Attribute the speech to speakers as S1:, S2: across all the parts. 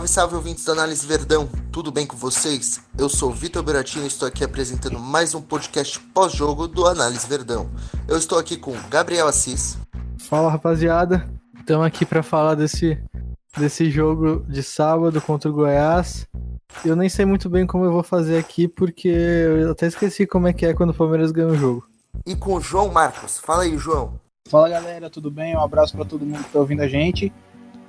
S1: Salve, salve ouvintes da Análise Verdão, tudo bem com vocês? Eu sou Vitor Beratini e estou aqui apresentando mais um podcast pós-jogo do Análise Verdão. Eu estou aqui com Gabriel Assis.
S2: Fala rapaziada, estamos aqui para falar desse, desse jogo de sábado contra o Goiás. Eu nem sei muito bem como eu vou fazer aqui, porque eu até esqueci como é que é quando o Palmeiras ganha o jogo.
S1: E com o João Marcos. Fala aí, João.
S3: Fala galera, tudo bem? Um abraço para todo mundo que está ouvindo a gente.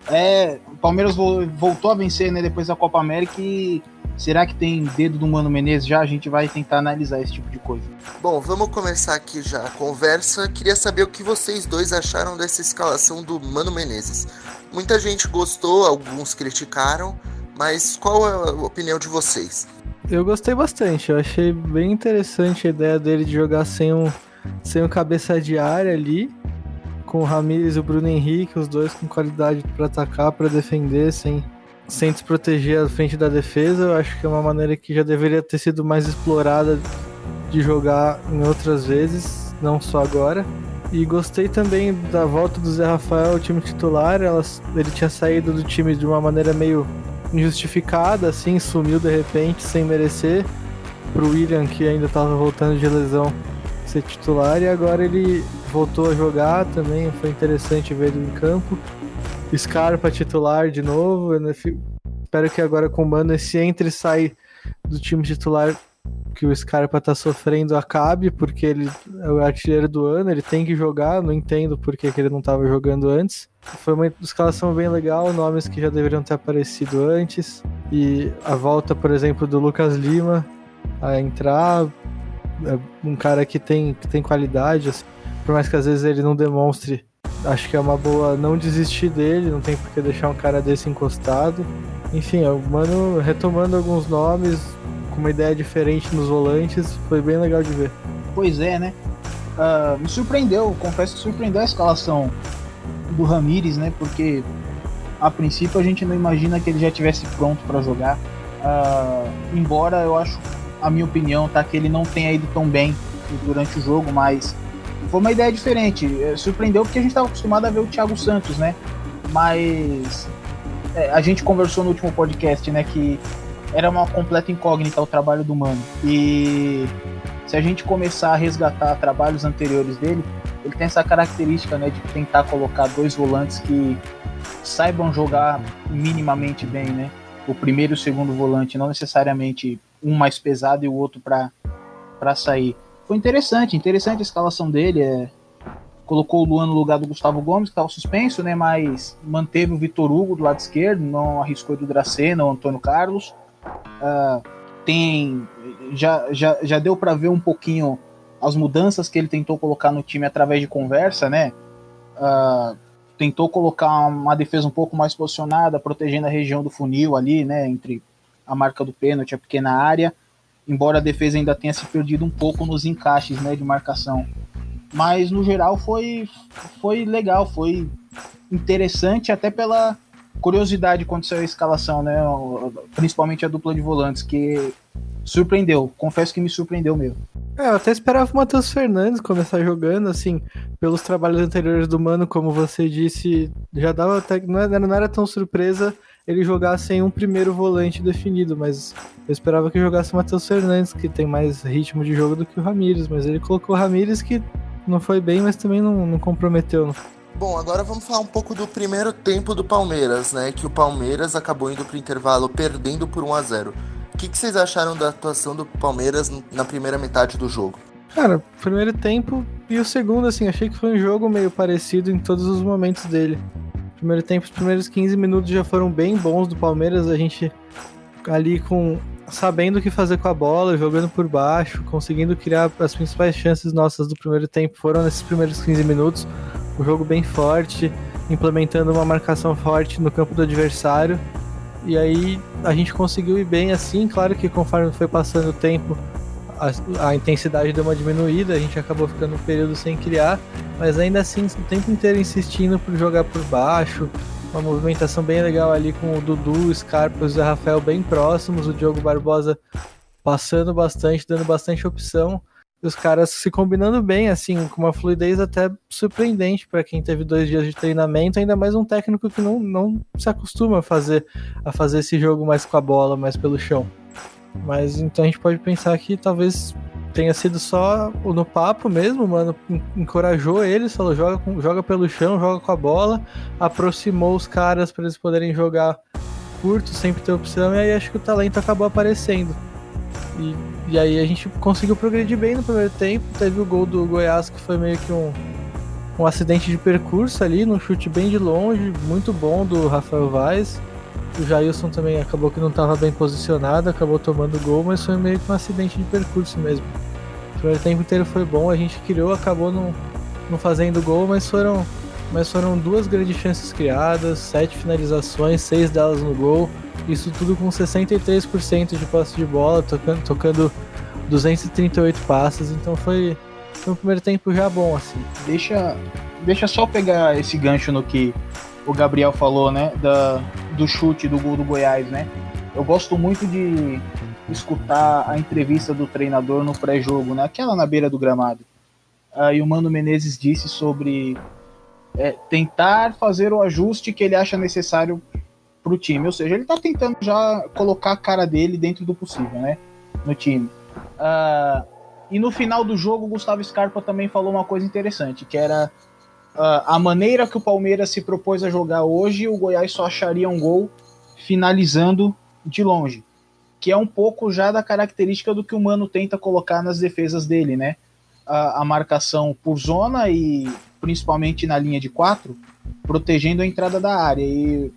S3: É, o Palmeiras voltou a vencer né, depois da Copa América e será que tem dedo do Mano Menezes já? A gente vai tentar analisar esse tipo de coisa.
S1: Bom, vamos começar aqui já a conversa. Queria saber o que vocês dois acharam dessa escalação do Mano Menezes. Muita gente gostou, alguns criticaram, mas qual é a opinião de vocês?
S2: Eu gostei bastante, eu achei bem interessante a ideia dele de jogar sem um, sem um cabeça de área ali com o Ramires e o Bruno Henrique, os dois com qualidade para atacar, para defender, sem, sem desproteger a frente da defesa. Eu acho que é uma maneira que já deveria ter sido mais explorada de jogar em outras vezes, não só agora. E gostei também da volta do Zé Rafael ao time titular. Ele tinha saído do time de uma maneira meio injustificada, assim, sumiu de repente, sem merecer. Pro William, que ainda estava voltando de lesão, ser titular. E agora ele voltou a jogar também, foi interessante ver ele em campo. Scarpa titular de novo. Espero que agora com o Mano esse entre e sai do time titular que o Scarpa tá sofrendo acabe, porque ele é o artilheiro do ano, ele tem que jogar, não entendo por que, que ele não estava jogando antes. Foi uma escalação bem legal, nomes que já deveriam ter aparecido antes. E a volta, por exemplo, do Lucas Lima a entrar, é um cara que tem, que tem qualidade, assim por mais que às vezes ele não demonstre, acho que é uma boa não desistir dele, não tem por que deixar um cara desse encostado. Enfim, o Mano retomando alguns nomes, com uma ideia diferente nos volantes, foi bem legal de ver.
S3: Pois é, né? Uh, me surpreendeu, confesso que surpreendeu a escalação do Ramires, né? Porque a princípio a gente não imagina que ele já tivesse pronto para jogar. Uh, embora eu acho, a minha opinião, tá que ele não tenha ido tão bem durante o jogo, mas foi uma ideia diferente. É, surpreendeu porque a gente estava acostumado a ver o Thiago Santos, né? Mas é, a gente conversou no último podcast, né, que era uma completa incógnita o trabalho do Mano. E se a gente começar a resgatar trabalhos anteriores dele, ele tem essa característica, né, de tentar colocar dois volantes que saibam jogar minimamente bem, né? O primeiro e o segundo volante, não necessariamente um mais pesado e o outro para sair foi interessante, interessante a escalação dele. É, colocou o Luan no lugar do Gustavo Gomes, que estava suspenso, né? Mas manteve o Vitor Hugo do lado esquerdo, não arriscou do Dracena ou Antônio Carlos. Uh, tem. Já, já, já deu para ver um pouquinho as mudanças que ele tentou colocar no time através de conversa, né? Uh, tentou colocar uma defesa um pouco mais posicionada, protegendo a região do funil ali, né? Entre a marca do pênalti a pequena área embora a defesa ainda tenha se perdido um pouco nos encaixes né, de marcação. Mas no geral foi, foi legal, foi interessante até pela curiosidade quando saiu a escalação, né? Principalmente a dupla de volantes, que surpreendeu. Confesso que me surpreendeu mesmo.
S2: É, eu até esperava o Matheus Fernandes começar jogando, assim, pelos trabalhos anteriores do Mano, como você disse, já dava até. Não era, não era tão surpresa ele jogar sem um primeiro volante definido, mas eu esperava que jogasse o Matheus Fernandes, que tem mais ritmo de jogo do que o Ramires, mas ele colocou o Ramires que não foi bem, mas também não, não comprometeu.
S1: Bom, agora vamos falar um pouco do primeiro tempo do Palmeiras, né? Que o Palmeiras acabou indo pro intervalo perdendo por 1 a 0 O que, que vocês acharam da atuação do Palmeiras na primeira metade do jogo?
S2: Cara, primeiro tempo e o segundo, assim, achei que foi um jogo meio parecido em todos os momentos dele. Primeiro tempo, os primeiros 15 minutos já foram bem bons do Palmeiras, a gente ali com sabendo o que fazer com a bola, jogando por baixo, conseguindo criar as principais chances nossas do primeiro tempo foram nesses primeiros 15 minutos. O jogo bem forte, implementando uma marcação forte no campo do adversário. E aí a gente conseguiu ir bem assim, claro que conforme foi passando o tempo, a, a, intensidade deu uma diminuída, a gente acabou ficando um período sem criar, mas ainda assim o tempo inteiro insistindo por jogar por baixo, uma movimentação bem legal ali com o Dudu, o Scarpa e o Zé Rafael bem próximos, o Diogo Barbosa passando bastante, dando bastante opção. os caras se combinando bem, assim, com uma fluidez até surpreendente para quem teve dois dias de treinamento, ainda mais um técnico que não, não se acostuma a fazer, a fazer esse jogo mais com a bola, mais pelo chão. Mas então a gente pode pensar que talvez tenha sido só no papo mesmo, mano. Encorajou eles, falou: joga, joga pelo chão, joga com a bola, aproximou os caras para eles poderem jogar curto, sempre ter opção, e aí acho que o talento acabou aparecendo. E, e aí a gente conseguiu progredir bem no primeiro tempo. Teve o gol do Goiás que foi meio que um, um acidente de percurso ali, num chute bem de longe, muito bom do Rafael Vaz. O Jailson também acabou que não estava bem posicionado, acabou tomando gol, mas foi meio que um acidente de percurso mesmo. O primeiro tempo inteiro foi bom, a gente criou, acabou não, não fazendo gol, mas foram, mas foram duas grandes chances criadas, sete finalizações, seis delas no gol. Isso tudo com 63% de posse de bola, tocando, tocando 238 passes, então foi, foi um primeiro tempo já bom, assim.
S3: Deixa, deixa só pegar esse gancho no que o Gabriel falou, né? Da, do chute do gol do Goiás, né? Eu gosto muito de escutar a entrevista do treinador no pré-jogo, né? Aquela na beira do gramado. Aí o Mano Menezes disse sobre é, tentar fazer o ajuste que ele acha necessário para o time. Ou seja, ele está tentando já colocar a cara dele dentro do possível, né? No time. Uh, e no final do jogo, o Gustavo Scarpa também falou uma coisa interessante, que era uh, a maneira que o Palmeiras se propôs a jogar hoje, o Goiás só acharia um gol finalizando de longe, que é um pouco já da característica do que o Mano tenta colocar nas defesas dele, né? A, a marcação por zona e principalmente na linha de quatro, protegendo a entrada da área. E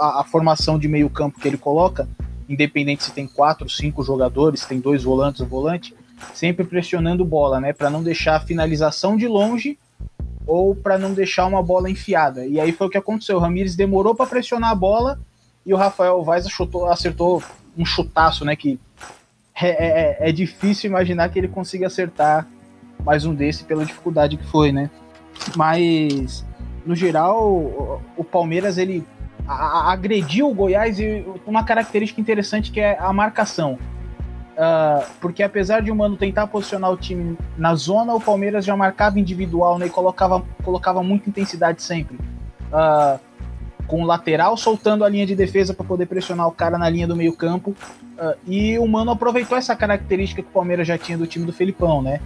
S3: a, a formação de meio campo que ele coloca, independente se tem quatro, cinco jogadores, tem dois volantes ou volante, sempre pressionando bola, né? Para não deixar a finalização de longe ou para não deixar uma bola enfiada. E aí foi o que aconteceu. O Ramires demorou para pressionar a bola e o Rafael Vaz chutou, acertou um chutaço, né? Que é, é, é, é, difícil imaginar que ele consiga acertar mais um desse pela dificuldade que foi, né? Mas no geral o, o Palmeiras ele agrediu o Goiás e uma característica interessante que é a marcação. Uh, porque apesar de o Mano tentar posicionar o time na zona, o Palmeiras já marcava individual né, e colocava, colocava muita intensidade sempre. Uh, com o lateral soltando a linha de defesa para poder pressionar o cara na linha do meio campo. Uh, e o Mano aproveitou essa característica que o Palmeiras já tinha do time do Felipão, né?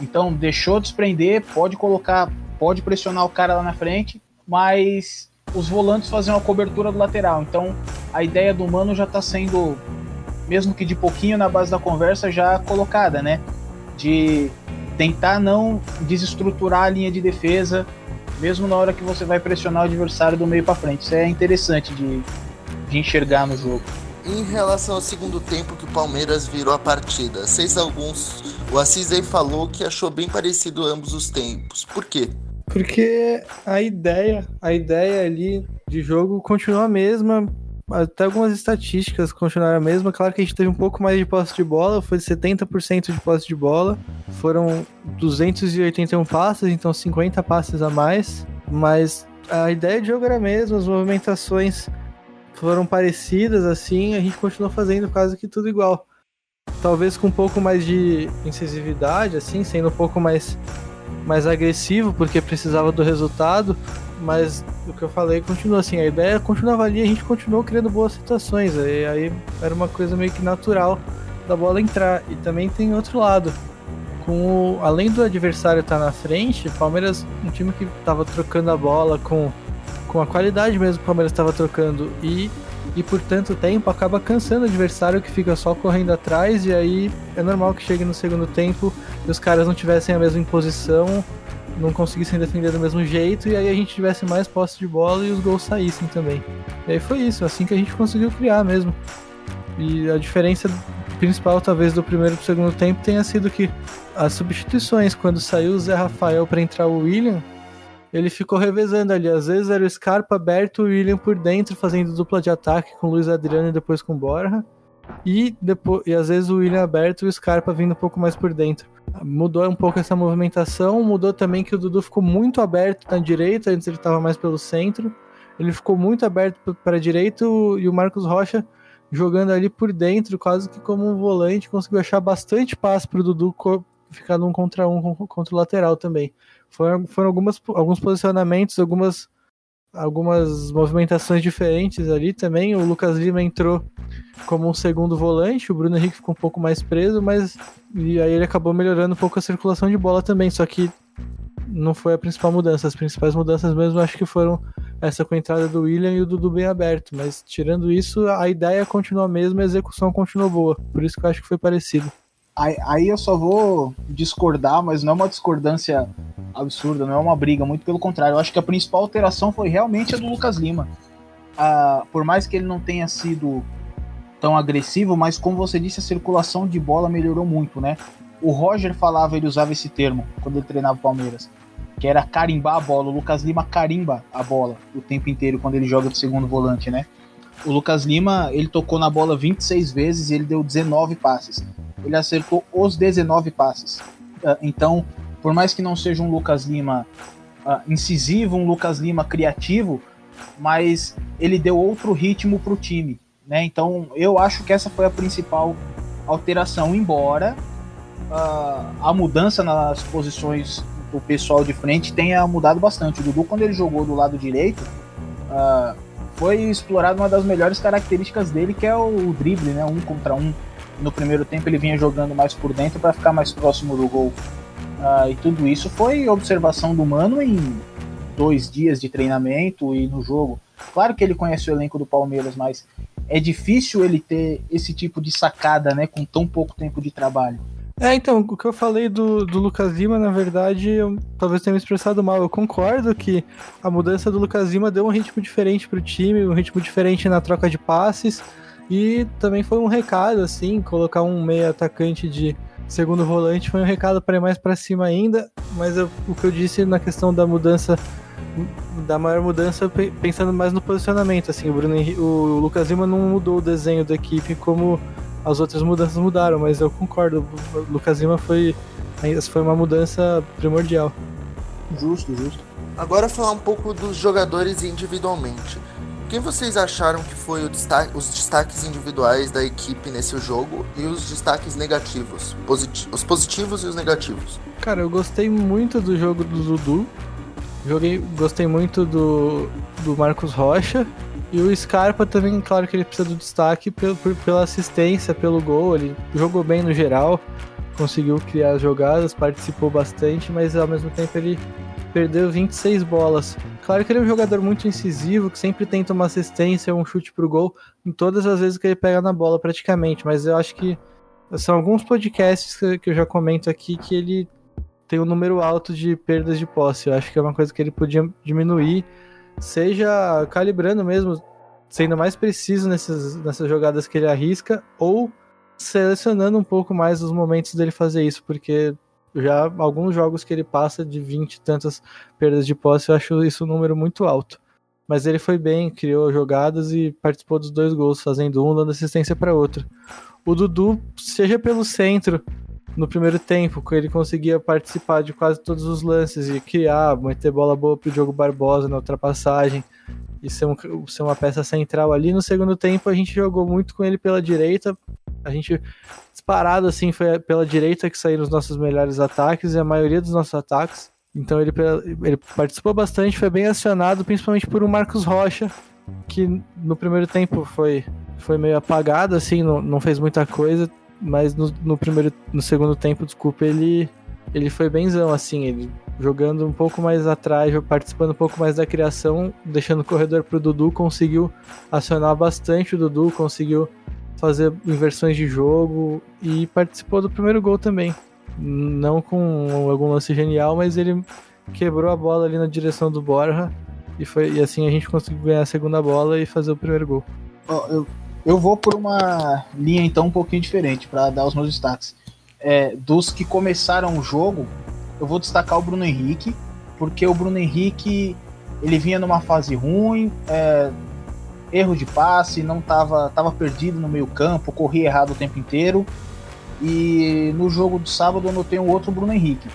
S3: Então deixou desprender, pode colocar, pode pressionar o cara lá na frente, mas os volantes faziam a cobertura do lateral. Então a ideia do Mano já está sendo mesmo que de pouquinho na base da conversa, já colocada, né? De tentar não desestruturar a linha de defesa, mesmo na hora que você vai pressionar o adversário do meio para frente. Isso é interessante de, de enxergar no jogo.
S1: Em relação ao segundo tempo que o Palmeiras virou a partida, seis alguns, o Assis aí falou que achou bem parecido ambos os tempos. Por quê?
S2: Porque a ideia, a ideia ali de jogo continua a mesma, até algumas estatísticas continuaram a mesma. Claro que a gente teve um pouco mais de posse de bola, foi 70% de posse de bola. Foram 281 passes, então 50 passes a mais. Mas a ideia de jogo era a mesma, as movimentações foram parecidas, assim, a gente continuou fazendo quase que tudo igual. Talvez com um pouco mais de incisividade, assim, sendo um pouco mais, mais agressivo, porque precisava do resultado mas o que eu falei continua assim, a ideia continuava ali, a gente continuou criando boas situações, aí, aí era uma coisa meio que natural da bola entrar. E também tem outro lado, com o, além do adversário estar tá na frente, Palmeiras, um time que estava trocando a bola com, com a qualidade mesmo o Palmeiras estava trocando e e por tanto tempo acaba cansando o adversário que fica só correndo atrás e aí é normal que chegue no segundo tempo e os caras não tivessem a mesma imposição não conseguissem defender do mesmo jeito e aí a gente tivesse mais posse de bola e os gols saíssem também. E aí foi isso, assim que a gente conseguiu criar mesmo. E a diferença principal, talvez, do primeiro pro segundo tempo tenha sido que as substituições, quando saiu o Zé Rafael para entrar o William, ele ficou revezando ali. Às vezes era o Scarpa aberto, o William por dentro, fazendo dupla de ataque com o Luiz Adriano e depois com o Borja. E, depois, e às vezes o William aberto e o Scarpa vindo um pouco mais por dentro mudou um pouco essa movimentação, mudou também que o Dudu ficou muito aberto na direita, antes ele estava mais pelo centro. Ele ficou muito aberto para a direita e o Marcos Rocha jogando ali por dentro, quase que como um volante, conseguiu achar bastante passe para o Dudu ficar num contra um contra o lateral também. Foram, foram algumas, alguns posicionamentos, algumas, algumas movimentações diferentes ali também. O Lucas Lima entrou como um segundo volante, o Bruno Henrique ficou um pouco mais preso, mas e aí ele acabou melhorando um pouco a circulação de bola também, só que não foi a principal mudança. As principais mudanças mesmo acho que foram essa com a entrada do William e o Dudu bem aberto. Mas tirando isso, a ideia continua a mesma a execução continua boa. Por isso que eu acho que foi parecido.
S3: Aí, aí eu só vou discordar, mas não é uma discordância absurda, não é uma briga, muito pelo contrário. Eu acho que a principal alteração foi realmente a do Lucas Lima. Ah, por mais que ele não tenha sido tão agressivo, mas como você disse, a circulação de bola melhorou muito, né? O Roger falava, ele usava esse termo quando ele treinava o Palmeiras, que era carimbar a bola. O Lucas Lima carimba a bola o tempo inteiro quando ele joga de segundo volante, né? O Lucas Lima, ele tocou na bola 26 vezes e ele deu 19 passes. Ele acertou os 19 passes. Ah, então, por mais que não seja um Lucas Lima uh, incisivo, um Lucas Lima criativo, mas ele deu outro ritmo para o time. Né? Então, eu acho que essa foi a principal alteração, embora uh, a mudança nas posições do pessoal de frente tenha mudado bastante. O Dudu, quando ele jogou do lado direito, foi explorado uma das melhores características dele, que é o, o drible, né? um contra um. No primeiro tempo ele vinha jogando mais por dentro para ficar mais próximo do gol. Uh, e tudo isso foi observação do Mano em dois dias de treinamento e no jogo. Claro que ele conhece o elenco do Palmeiras, mas é difícil ele ter esse tipo de sacada, né, com tão pouco tempo de trabalho.
S2: É, então, o que eu falei do, do Lucas Lima, na verdade, eu talvez tenha me expressado mal. Eu concordo que a mudança do Lucas Lima deu um ritmo diferente pro time, um ritmo diferente na troca de passes. E também foi um recado, assim, colocar um meio atacante de segundo volante foi um recado para ir mais para cima ainda. Mas eu, o que eu disse na questão da mudança, da maior mudança, pensando mais no posicionamento, assim, o, Bruno, o Lucas Lima não mudou o desenho da equipe como as outras mudanças mudaram, mas eu concordo. O Lucas Lima foi, foi uma mudança primordial.
S3: Justo, justo.
S1: Agora falar um pouco dos jogadores individualmente. Quem vocês acharam que foi destaque, os destaques individuais da equipe nesse jogo e os destaques negativos? Os positivos e os negativos?
S2: Cara, eu gostei muito do jogo do Dudu. Joguei, gostei muito do, do Marcos Rocha. E o Scarpa também, claro que ele precisa do destaque pelo, pela assistência, pelo gol. Ele jogou bem no geral, conseguiu criar jogadas, participou bastante, mas ao mesmo tempo ele perdeu 26 bolas. Claro que ele é um jogador muito incisivo, que sempre tenta uma assistência, um chute pro gol, em todas as vezes que ele pega na bola, praticamente. Mas eu acho que são alguns podcasts que eu já comento aqui que ele tem um número alto de perdas de posse. Eu acho que é uma coisa que ele podia diminuir seja calibrando mesmo, sendo mais preciso nessas, nessas jogadas que ele arrisca, ou selecionando um pouco mais os momentos dele fazer isso, porque já alguns jogos que ele passa de 20 e tantas perdas de posse, eu acho isso um número muito alto. Mas ele foi bem, criou jogadas e participou dos dois gols, fazendo um, dando assistência para outro. O Dudu, seja pelo centro, no primeiro tempo, que ele conseguia participar de quase todos os lances e criar, meter bola boa pro Diogo Barbosa na ultrapassagem e ser, um, ser uma peça central ali. No segundo tempo, a gente jogou muito com ele pela direita. A gente disparado assim foi pela direita que saíram os nossos melhores ataques e a maioria dos nossos ataques. Então ele, ele participou bastante, foi bem acionado, principalmente por um Marcos Rocha, que no primeiro tempo foi, foi meio apagado, assim, não, não fez muita coisa mas no, no, primeiro, no segundo tempo, desculpa, ele ele foi benzão, assim, ele jogando um pouco mais atrás, participando um pouco mais da criação, deixando o corredor pro Dudu, conseguiu acionar bastante o Dudu, conseguiu fazer inversões de jogo e participou do primeiro gol também. Não com algum lance genial, mas ele quebrou a bola ali na direção do Borja e foi e assim a gente conseguiu ganhar a segunda bola e fazer o primeiro gol.
S3: Oh, eu eu vou por uma linha então um pouquinho diferente para dar os meus destaques. É, dos que começaram o jogo, eu vou destacar o Bruno Henrique, porque o Bruno Henrique ele vinha numa fase ruim, é, erro de passe, não tava, tava perdido no meio campo, corria errado o tempo inteiro. E no jogo de sábado eu notei um outro Bruno Henrique.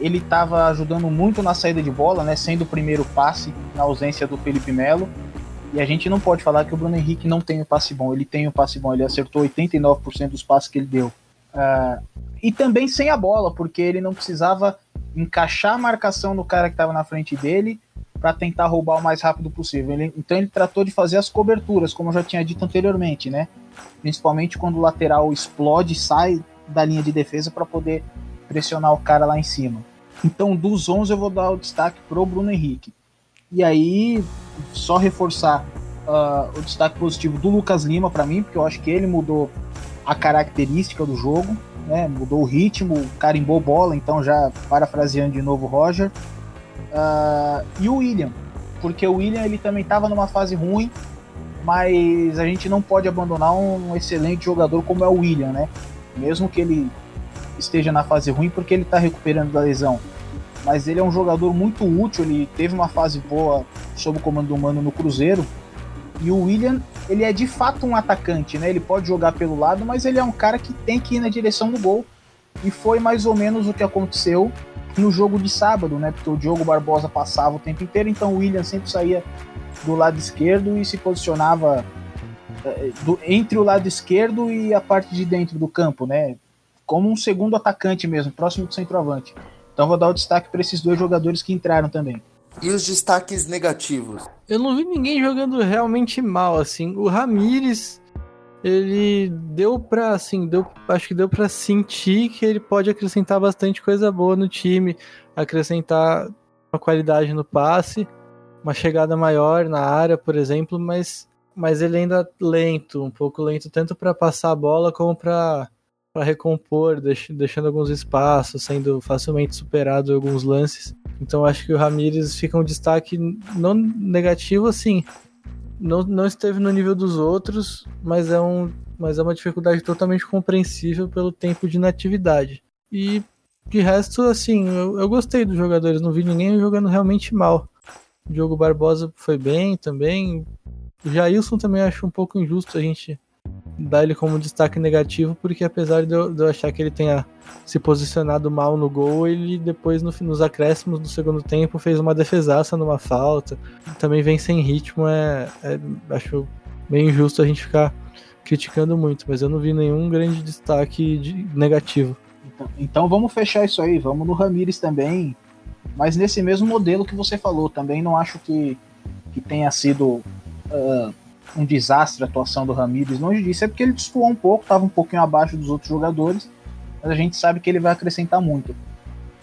S3: Ele estava ajudando muito na saída de bola, né, sendo o primeiro passe na ausência do Felipe Melo e a gente não pode falar que o Bruno Henrique não tem o passe bom. Ele tem o passe bom, ele acertou 89% dos passes que ele deu. Uh, e também sem a bola, porque ele não precisava encaixar a marcação no cara que estava na frente dele para tentar roubar o mais rápido possível. Ele, então ele tratou de fazer as coberturas, como eu já tinha dito anteriormente, né? Principalmente quando o lateral explode, sai da linha de defesa para poder pressionar o cara lá em cima. Então, dos 11 eu vou dar o destaque pro Bruno Henrique. E aí, só reforçar uh, o destaque positivo do Lucas Lima para mim, porque eu acho que ele mudou a característica do jogo, né? Mudou o ritmo, carimbou bola, então já parafraseando de novo Roger. Uh, e o William, porque o William ele também estava numa fase ruim, mas a gente não pode abandonar um excelente jogador como é o William, né? Mesmo que ele esteja na fase ruim, porque ele está recuperando da lesão. Mas ele é um jogador muito útil, ele teve uma fase boa sob o comando do Mano no Cruzeiro. E o William, ele é de fato um atacante, né? Ele pode jogar pelo lado, mas ele é um cara que tem que ir na direção do gol. E foi mais ou menos o que aconteceu no jogo de sábado, né? Porque o Diogo Barbosa passava o tempo inteiro, então o William sempre saía do lado esquerdo e se posicionava eh, do, entre o lado esquerdo e a parte de dentro do campo, né? Como um segundo atacante mesmo, próximo do centroavante. Então vou dar o destaque para esses dois jogadores que entraram também.
S1: E os destaques negativos?
S2: Eu não vi ninguém jogando realmente mal, assim. O Ramires ele deu para assim, deu, acho que deu para sentir que ele pode acrescentar bastante coisa boa no time, acrescentar uma qualidade no passe, uma chegada maior na área, por exemplo, mas mas ele ainda lento, um pouco lento tanto para passar a bola como para para recompor, deixando alguns espaços, sendo facilmente superado em alguns lances. Então acho que o Ramires fica um destaque não negativo assim, não, não esteve no nível dos outros, mas é, um, mas é uma dificuldade totalmente compreensível pelo tempo de inatividade. E de resto, assim, eu, eu gostei dos jogadores, não vi ninguém jogando realmente mal. O Diogo Barbosa foi bem também. O Jailson também acho um pouco injusto a gente dar ele como destaque negativo, porque apesar de eu, de eu, achar que ele tenha se posicionado mal no gol, ele depois no, nos acréscimos do segundo tempo fez uma defesaça numa falta. Também vem sem ritmo, é, é acho meio injusto a gente ficar criticando muito, mas eu não vi nenhum grande destaque de, negativo.
S3: Então, então vamos fechar isso aí, vamos no Ramires também, mas nesse mesmo modelo que você falou, também não acho que, que tenha sido uh, um desastre a atuação do Ramires, longe disso, é porque ele destoou um pouco, estava um pouquinho abaixo dos outros jogadores, mas a gente sabe que ele vai acrescentar muito.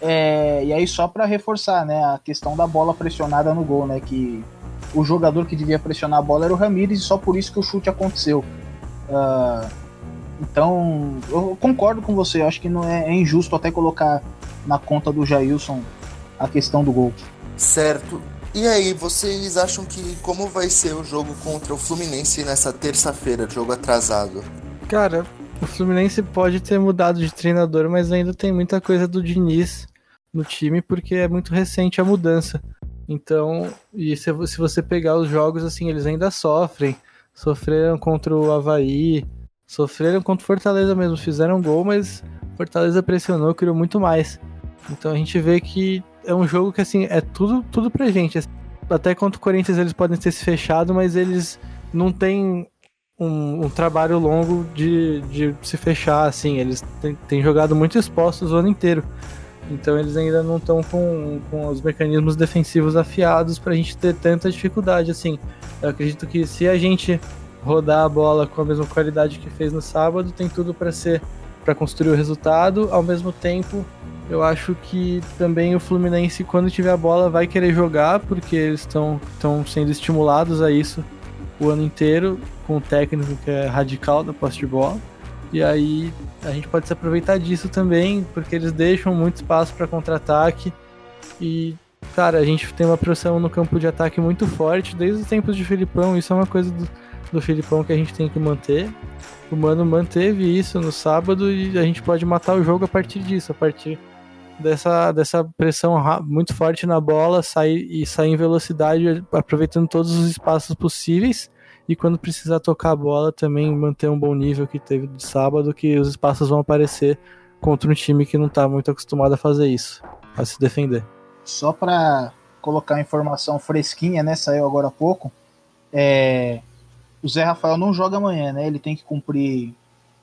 S3: É, e aí só para reforçar, né, a questão da bola pressionada no gol, né, que o jogador que devia pressionar a bola era o Ramires e só por isso que o chute aconteceu. Uh, então, eu concordo com você, acho que não é, é injusto até colocar na conta do Jailson a questão do gol.
S1: Certo. E aí, vocês acham que como vai ser o jogo contra o Fluminense nessa terça-feira, jogo atrasado?
S2: Cara, o Fluminense pode ter mudado de treinador, mas ainda tem muita coisa do Diniz no time, porque é muito recente a mudança. Então, e se, se você pegar os jogos, assim, eles ainda sofrem. Sofreram contra o Havaí, sofreram contra o Fortaleza mesmo, fizeram gol, mas Fortaleza pressionou, criou muito mais. Então a gente vê que é um jogo que, assim, é tudo, tudo pra gente. Até contra o Corinthians eles podem ter se fechado, mas eles não têm um, um trabalho longo de, de se fechar, assim. Eles têm, jogado muito expostos o ano inteiro. Então eles ainda não estão com, com os mecanismos defensivos afiados pra gente ter tanta dificuldade, assim. Eu acredito que se a gente rodar a bola com a mesma qualidade que fez no sábado, tem tudo para ser para construir o resultado, ao mesmo tempo eu acho que também o Fluminense, quando tiver a bola, vai querer jogar, porque eles estão sendo estimulados a isso o ano inteiro, com o técnico que é radical da posse de bola. E aí a gente pode se aproveitar disso também, porque eles deixam muito espaço para contra-ataque. E, cara, a gente tem uma pressão no campo de ataque muito forte desde os tempos de Filipão. Isso é uma coisa do, do Filipão que a gente tem que manter. O Mano manteve isso no sábado e a gente pode matar o jogo a partir disso, a partir dessa, dessa pressão muito forte na bola, sair e sair em velocidade, aproveitando todos os espaços possíveis. E quando precisar tocar a bola, também manter um bom nível que teve de sábado, que os espaços vão aparecer contra um time que não está muito acostumado a fazer isso, a se defender.
S3: Só para colocar informação fresquinha, né? Saiu agora há pouco. É, o Zé Rafael não joga amanhã, né? Ele tem que cumprir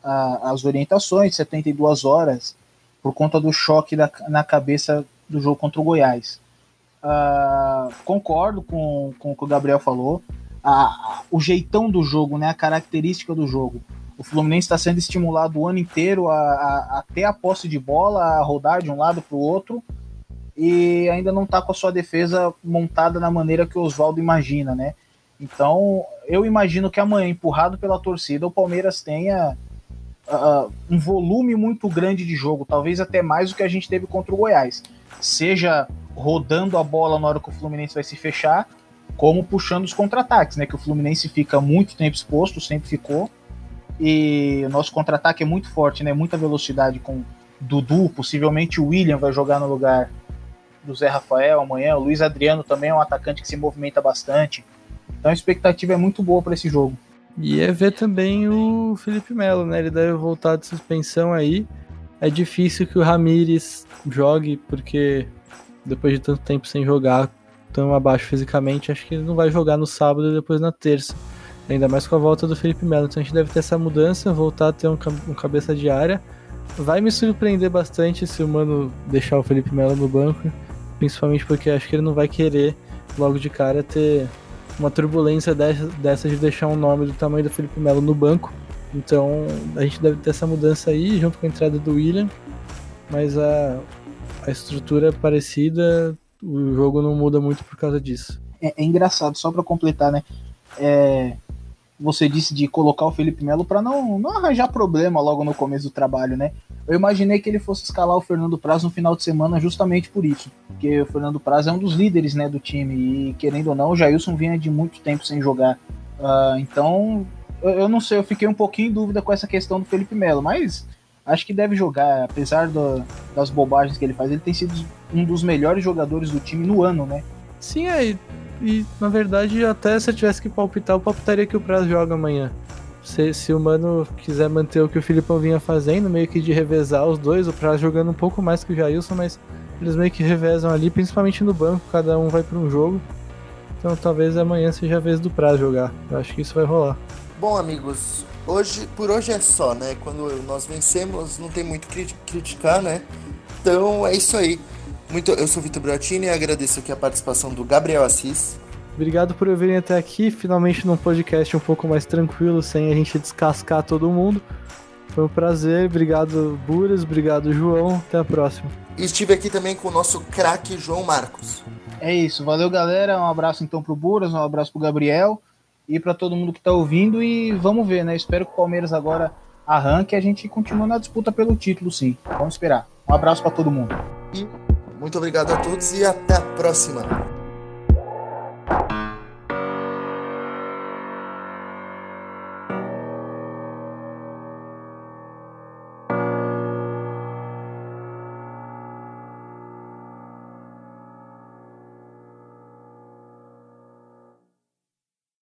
S3: a, as orientações, 72 horas por conta do choque da, na cabeça do jogo contra o Goiás. Uh, concordo com, com o que o Gabriel falou. O jeitão do jogo, né, a característica do jogo. O Fluminense está sendo estimulado o ano inteiro a, a, a, a posse de bola, a rodar de um lado para o outro, e ainda não está com a sua defesa montada na maneira que o Oswaldo imagina, né? Então, eu imagino que amanhã, empurrado pela torcida, o Palmeiras tenha uh, um volume muito grande de jogo, talvez até mais do que a gente teve contra o Goiás. Seja rodando a bola na hora que o Fluminense vai se fechar, como puxando os contra-ataques, né? Que o Fluminense fica muito tempo exposto, sempre ficou. E o nosso contra-ataque é muito forte, né? Muita velocidade com Dudu, possivelmente o William vai jogar no lugar do Zé Rafael amanhã. O Luiz Adriano também é um atacante que se movimenta bastante. Então a expectativa é muito boa para esse jogo.
S2: E é ver também o Felipe Melo, né? Ele deve voltar de suspensão aí. É difícil que o Ramires jogue, porque depois de tanto tempo sem jogar, tão abaixo fisicamente, acho que ele não vai jogar no sábado e depois na terça. Ainda mais com a volta do Felipe Melo. Então a gente deve ter essa mudança, voltar a ter um, um cabeça de área. Vai me surpreender bastante se o Mano deixar o Felipe Melo no banco, principalmente porque acho que ele não vai querer logo de cara ter uma turbulência dessa, dessa de deixar um nome do tamanho do Felipe Melo no banco. Então a gente deve ter essa mudança aí, junto com a entrada do William, mas a, a estrutura é parecida, o jogo não muda muito por causa disso.
S3: É, é engraçado, só para completar, né? É, você disse de colocar o Felipe Melo para não, não arranjar problema logo no começo do trabalho, né? Eu imaginei que ele fosse escalar o Fernando Praz no final de semana justamente por isso, porque o Fernando Praz é um dos líderes né, do time e querendo ou não, o Jailson vinha de muito tempo sem jogar. Uh, então, eu, eu, não sei, eu fiquei um pouquinho em dúvida com essa questão do Felipe Melo, mas acho que deve jogar, apesar do, das bobagens que ele faz, ele tem sido um dos melhores jogadores do time no ano, né?
S2: Sim, é, e na verdade, até se eu tivesse que palpitar, eu palpitaria que o Praz joga amanhã. Se, se o Mano quiser manter o que o Filipão vinha fazendo, meio que de revezar os dois, o Praz jogando um pouco mais que o Jailson, mas eles meio que revezam ali, principalmente no banco, cada um vai para um jogo. Então talvez amanhã seja a vez do Praz jogar. Eu acho que isso vai rolar.
S1: Bom, amigos, hoje por hoje é só, né? Quando nós vencemos, não tem muito que criticar, né? Então é isso aí. Muito, eu sou o Vitor Bratini e agradeço aqui a participação do Gabriel Assis.
S2: Obrigado por virem até aqui, finalmente num podcast um pouco mais tranquilo, sem a gente descascar todo mundo. Foi um prazer, obrigado Buras, obrigado João, até a próxima.
S1: E estive aqui também com o nosso craque João Marcos.
S3: É isso, valeu galera, um abraço então pro Buras, um abraço pro Gabriel e para todo mundo que tá ouvindo e vamos ver, né? Espero que o Palmeiras agora arranque e a gente continue na disputa pelo título, sim. Vamos esperar. Um abraço para todo mundo.
S1: E muito obrigado a todos e até a próxima.